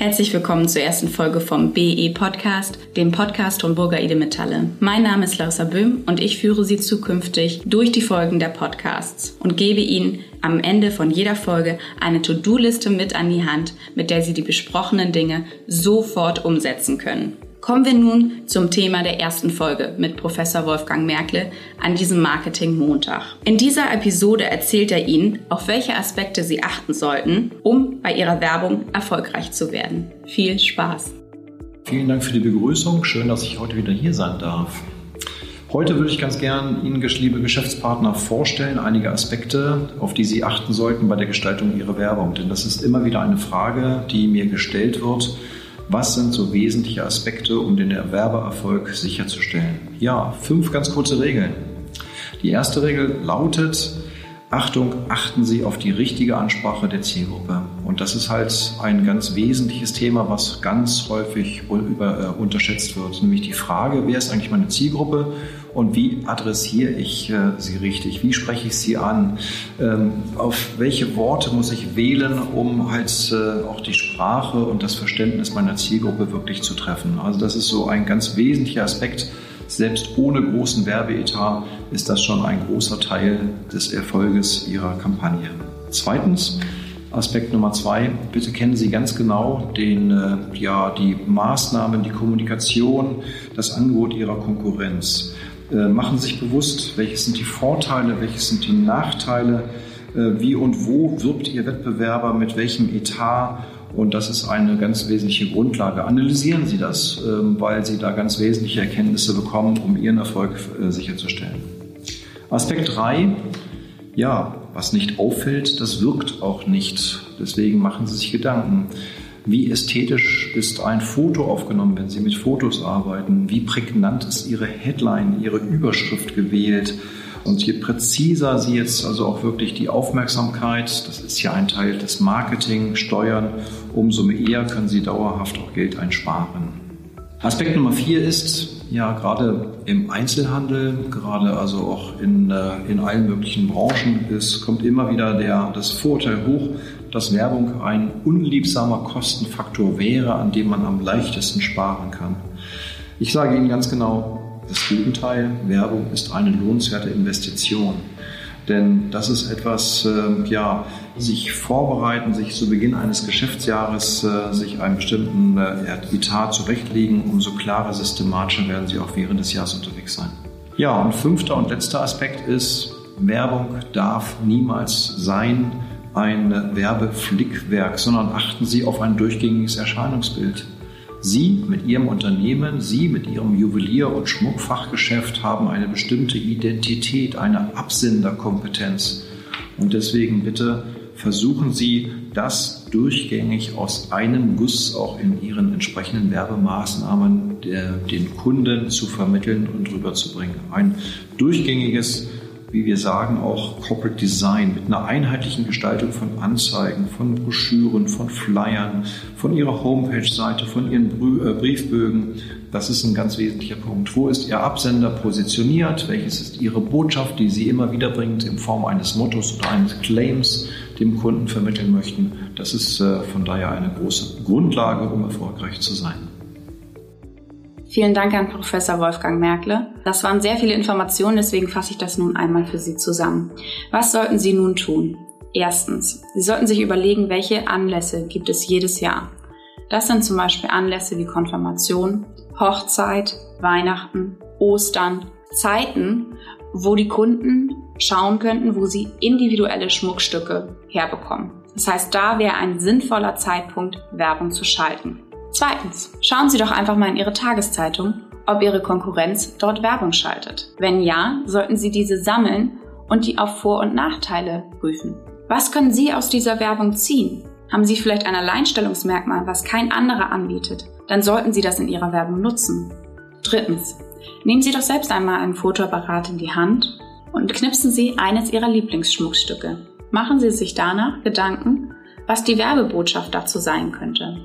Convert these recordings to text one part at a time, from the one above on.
Herzlich willkommen zur ersten Folge vom BE Podcast, dem Podcast von Burger Ede Metalle. Mein Name ist Larissa Böhm und ich führe Sie zukünftig durch die Folgen der Podcasts und gebe Ihnen am Ende von jeder Folge eine To-Do-Liste mit an die Hand, mit der Sie die besprochenen Dinge sofort umsetzen können. Kommen wir nun zum Thema der ersten Folge mit Professor Wolfgang Merkle an diesem Marketing-Montag. In dieser Episode erzählt er Ihnen, auf welche Aspekte Sie achten sollten, um bei Ihrer Werbung erfolgreich zu werden. Viel Spaß! Vielen Dank für die Begrüßung. Schön, dass ich heute wieder hier sein darf. Heute würde ich ganz gern Ihnen, liebe Geschäftspartner, vorstellen, einige Aspekte, auf die Sie achten sollten bei der Gestaltung Ihrer Werbung. Denn das ist immer wieder eine Frage, die mir gestellt wird was sind so wesentliche Aspekte, um den Erwerbererfolg sicherzustellen? Ja, fünf ganz kurze Regeln. Die erste Regel lautet, Achtung, achten Sie auf die richtige Ansprache der Zielgruppe. Und das ist halt ein ganz wesentliches Thema, was ganz häufig über, äh, unterschätzt wird, nämlich die Frage, wer ist eigentlich meine Zielgruppe und wie adressiere ich äh, sie richtig, wie spreche ich sie an, ähm, auf welche Worte muss ich wählen, um halt äh, auch die Sprache und das Verständnis meiner Zielgruppe wirklich zu treffen. Also das ist so ein ganz wesentlicher Aspekt. Selbst ohne großen Werbeetat ist das schon ein großer Teil des Erfolges Ihrer Kampagne. Zweitens, Aspekt Nummer zwei, bitte kennen Sie ganz genau den, äh, ja, die Maßnahmen, die Kommunikation, das Angebot Ihrer Konkurrenz. Äh, machen Sie sich bewusst, welche sind die Vorteile, welche sind die Nachteile, äh, wie und wo wirbt Ihr Wettbewerber, mit welchem Etat. Und das ist eine ganz wesentliche Grundlage. Analysieren Sie das, ähm, weil Sie da ganz wesentliche Erkenntnisse bekommen, um Ihren Erfolg sicherzustellen. Aspekt 3. Ja, was nicht auffällt, das wirkt auch nicht. Deswegen machen Sie sich Gedanken. Wie ästhetisch ist ein Foto aufgenommen, wenn Sie mit Fotos arbeiten? Wie prägnant ist Ihre Headline, Ihre Überschrift gewählt? Und je präziser Sie jetzt also auch wirklich die Aufmerksamkeit, das ist ja ein Teil des Marketing, steuern, umso eher können Sie dauerhaft auch Geld einsparen. Aspekt Nummer vier ist, ja, gerade im Einzelhandel, gerade also auch in, äh, in allen möglichen Branchen, es kommt immer wieder der, das Vorurteil hoch, dass Werbung ein unliebsamer Kostenfaktor wäre, an dem man am leichtesten sparen kann. Ich sage Ihnen ganz genau, das Gegenteil, Werbung ist eine lohnenswerte Investition. Denn das ist etwas, äh, ja, sich vorbereiten, sich zu Beginn eines Geschäftsjahres, äh, sich einen bestimmten äh, Etat zurechtlegen, umso klarer, systematischer werden Sie auch während des Jahres unterwegs sein. Ja, und fünfter und letzter Aspekt ist, Werbung darf niemals sein, ein Werbeflickwerk, sondern achten Sie auf ein durchgängiges Erscheinungsbild. Sie mit Ihrem Unternehmen, Sie mit Ihrem Juwelier- und Schmuckfachgeschäft haben eine bestimmte Identität, eine Absenderkompetenz. Und deswegen bitte versuchen Sie, das durchgängig aus einem Guss auch in Ihren entsprechenden Werbemaßnahmen der, den Kunden zu vermitteln und rüberzubringen. Ein durchgängiges wie wir sagen, auch Corporate Design mit einer einheitlichen Gestaltung von Anzeigen, von Broschüren, von Flyern, von Ihrer Homepage-Seite, von Ihren äh, Briefbögen. Das ist ein ganz wesentlicher Punkt. Wo ist Ihr Absender positioniert? Welches ist Ihre Botschaft, die Sie immer wieder bringt in Form eines Mottos oder eines Claims dem Kunden vermitteln möchten? Das ist äh, von daher eine große Grundlage, um erfolgreich zu sein. Vielen Dank an Professor Wolfgang Merkle. Das waren sehr viele Informationen, deswegen fasse ich das nun einmal für Sie zusammen. Was sollten Sie nun tun? Erstens, Sie sollten sich überlegen, welche Anlässe gibt es jedes Jahr. Das sind zum Beispiel Anlässe wie Konfirmation, Hochzeit, Weihnachten, Ostern, Zeiten, wo die Kunden schauen könnten, wo sie individuelle Schmuckstücke herbekommen. Das heißt, da wäre ein sinnvoller Zeitpunkt, Werbung zu schalten. Zweitens, schauen Sie doch einfach mal in Ihre Tageszeitung, ob Ihre Konkurrenz dort Werbung schaltet. Wenn ja, sollten Sie diese sammeln und die auf Vor- und Nachteile prüfen. Was können Sie aus dieser Werbung ziehen? Haben Sie vielleicht ein Alleinstellungsmerkmal, was kein anderer anbietet? Dann sollten Sie das in Ihrer Werbung nutzen. Drittens, nehmen Sie doch selbst einmal einen Fotoapparat in die Hand und knipsen Sie eines Ihrer Lieblingsschmuckstücke. Machen Sie sich danach Gedanken, was die Werbebotschaft dazu sein könnte.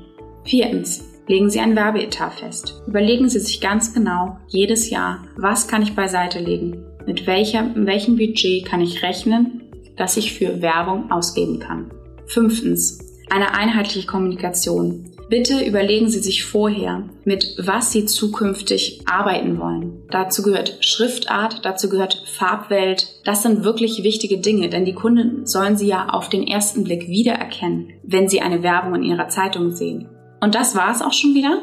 Viertens. Legen Sie ein Werbeetat fest. Überlegen Sie sich ganz genau jedes Jahr, was kann ich beiseite legen? Mit welcher, mit welchem Budget kann ich rechnen, das ich für Werbung ausgeben kann? Fünftens. Eine einheitliche Kommunikation. Bitte überlegen Sie sich vorher, mit was Sie zukünftig arbeiten wollen. Dazu gehört Schriftart, dazu gehört Farbwelt. Das sind wirklich wichtige Dinge, denn die Kunden sollen Sie ja auf den ersten Blick wiedererkennen, wenn Sie eine Werbung in Ihrer Zeitung sehen. Und das war es auch schon wieder.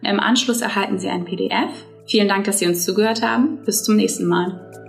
Im Anschluss erhalten Sie ein PDF. Vielen Dank, dass Sie uns zugehört haben. Bis zum nächsten Mal.